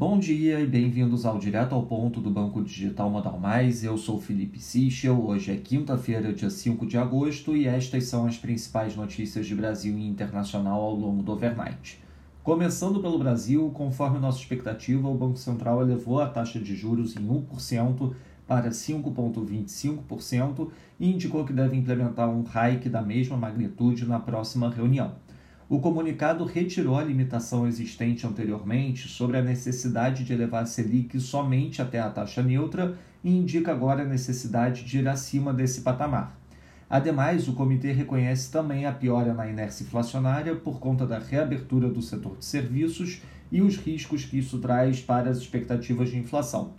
Bom dia e bem-vindos ao Direto ao Ponto do Banco Digital Modal Mais. Eu sou Felipe Sichel. Hoje é quinta-feira, dia 5 de agosto, e estas são as principais notícias de Brasil e internacional ao longo do overnight. Começando pelo Brasil, conforme nossa expectativa, o Banco Central elevou a taxa de juros em 1% para 5,25% e indicou que deve implementar um hike da mesma magnitude na próxima reunião. O comunicado retirou a limitação existente anteriormente sobre a necessidade de elevar a Selic somente até a taxa neutra e indica agora a necessidade de ir acima desse patamar. Ademais, o comitê reconhece também a piora na inércia inflacionária por conta da reabertura do setor de serviços e os riscos que isso traz para as expectativas de inflação.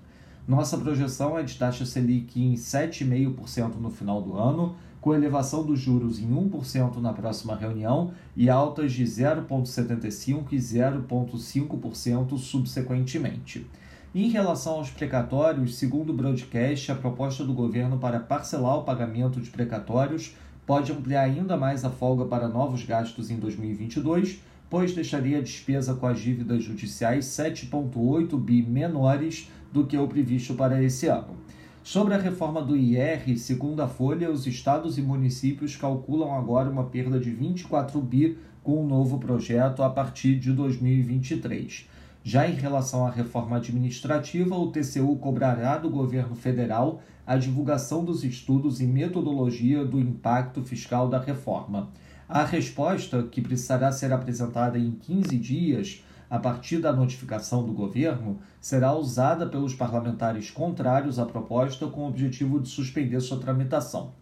Nossa projeção é de taxa Selic em 7,5% no final do ano, com elevação dos juros em 1% na próxima reunião e altas de 0,75% e 0,5% subsequentemente. Em relação aos precatórios, segundo o broadcast, a proposta do governo para parcelar o pagamento de precatórios pode ampliar ainda mais a folga para novos gastos em 2022, pois deixaria a despesa com as dívidas judiciais 7,8 bi menores do que o previsto para esse ano. Sobre a reforma do IR, segundo a Folha, os estados e municípios calculam agora uma perda de 24 bi com o um novo projeto a partir de 2023. Já em relação à reforma administrativa, o TCU cobrará do governo federal a divulgação dos estudos e metodologia do impacto fiscal da reforma. A resposta, que precisará ser apresentada em 15 dias, a partir da notificação do governo, será usada pelos parlamentares contrários à proposta com o objetivo de suspender sua tramitação.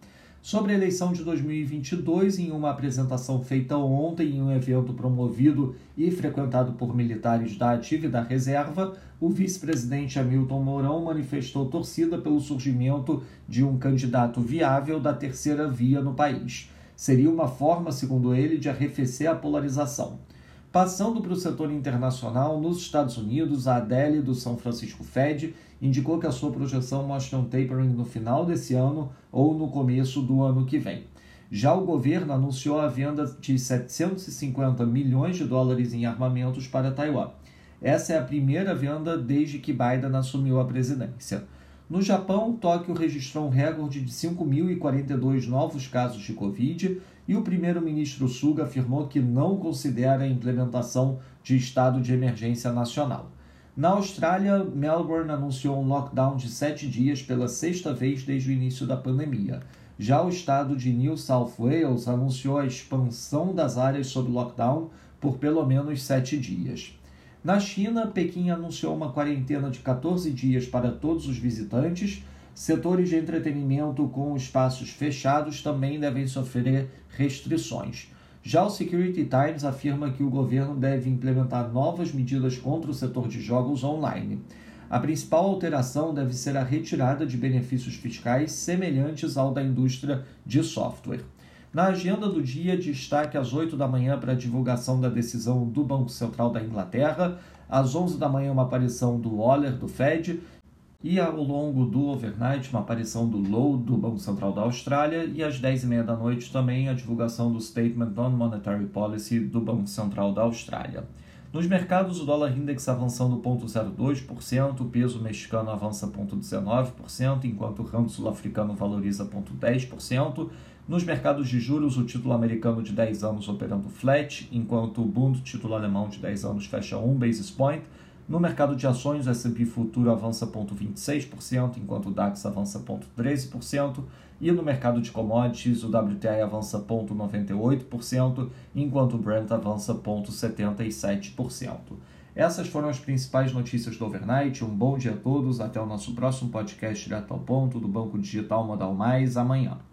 Sobre a eleição de 2022, em uma apresentação feita ontem em um evento promovido e frequentado por militares da ativa e da reserva, o vice-presidente Hamilton Mourão manifestou torcida pelo surgimento de um candidato viável da terceira via no país. Seria uma forma, segundo ele, de arrefecer a polarização. Passando para o setor internacional, nos Estados Unidos, a Adele do São Francisco Fed indicou que a sua projeção mostra um tapering no final desse ano ou no começo do ano que vem. Já o governo anunciou a venda de 750 milhões de dólares em armamentos para Taiwan. Essa é a primeira venda desde que Biden assumiu a presidência. No Japão, Tóquio registrou um recorde de 5.042 novos casos de Covid e o primeiro-ministro Suga afirmou que não considera a implementação de estado de emergência nacional. Na Austrália, Melbourne anunciou um lockdown de sete dias pela sexta vez desde o início da pandemia. Já o estado de New South Wales anunciou a expansão das áreas sob lockdown por pelo menos sete dias. Na China, Pequim anunciou uma quarentena de 14 dias para todos os visitantes. Setores de entretenimento com espaços fechados também devem sofrer restrições. Já o Security Times afirma que o governo deve implementar novas medidas contra o setor de jogos online. A principal alteração deve ser a retirada de benefícios fiscais semelhantes ao da indústria de software. Na agenda do dia, destaque às 8 da manhã para a divulgação da decisão do Banco Central da Inglaterra, às 11 da manhã uma aparição do Waller do Fed. E ao longo do overnight uma aparição do Low do Banco Central da Austrália. E às 10h30 da noite também a divulgação do Statement on Monetary Policy do Banco Central da Austrália. Nos mercados, o dólar index avançando 0,02%, o peso mexicano avança 0,19%, enquanto o ramo sul-africano valoriza 0,10%. Nos mercados de juros, o título americano de 10 anos operando flat, enquanto o Bund, título alemão de 10 anos, fecha 1 basis point. No mercado de ações, o S&P Futuro avança 0,26%, enquanto o DAX avança 0,13%, e no mercado de commodities, o WTI avança 0,98%, enquanto o Brent avança 0,77%. Essas foram as principais notícias do overnight. Um bom dia a todos, até o nosso próximo podcast direto ao ponto do Banco Digital Modal Mais amanhã.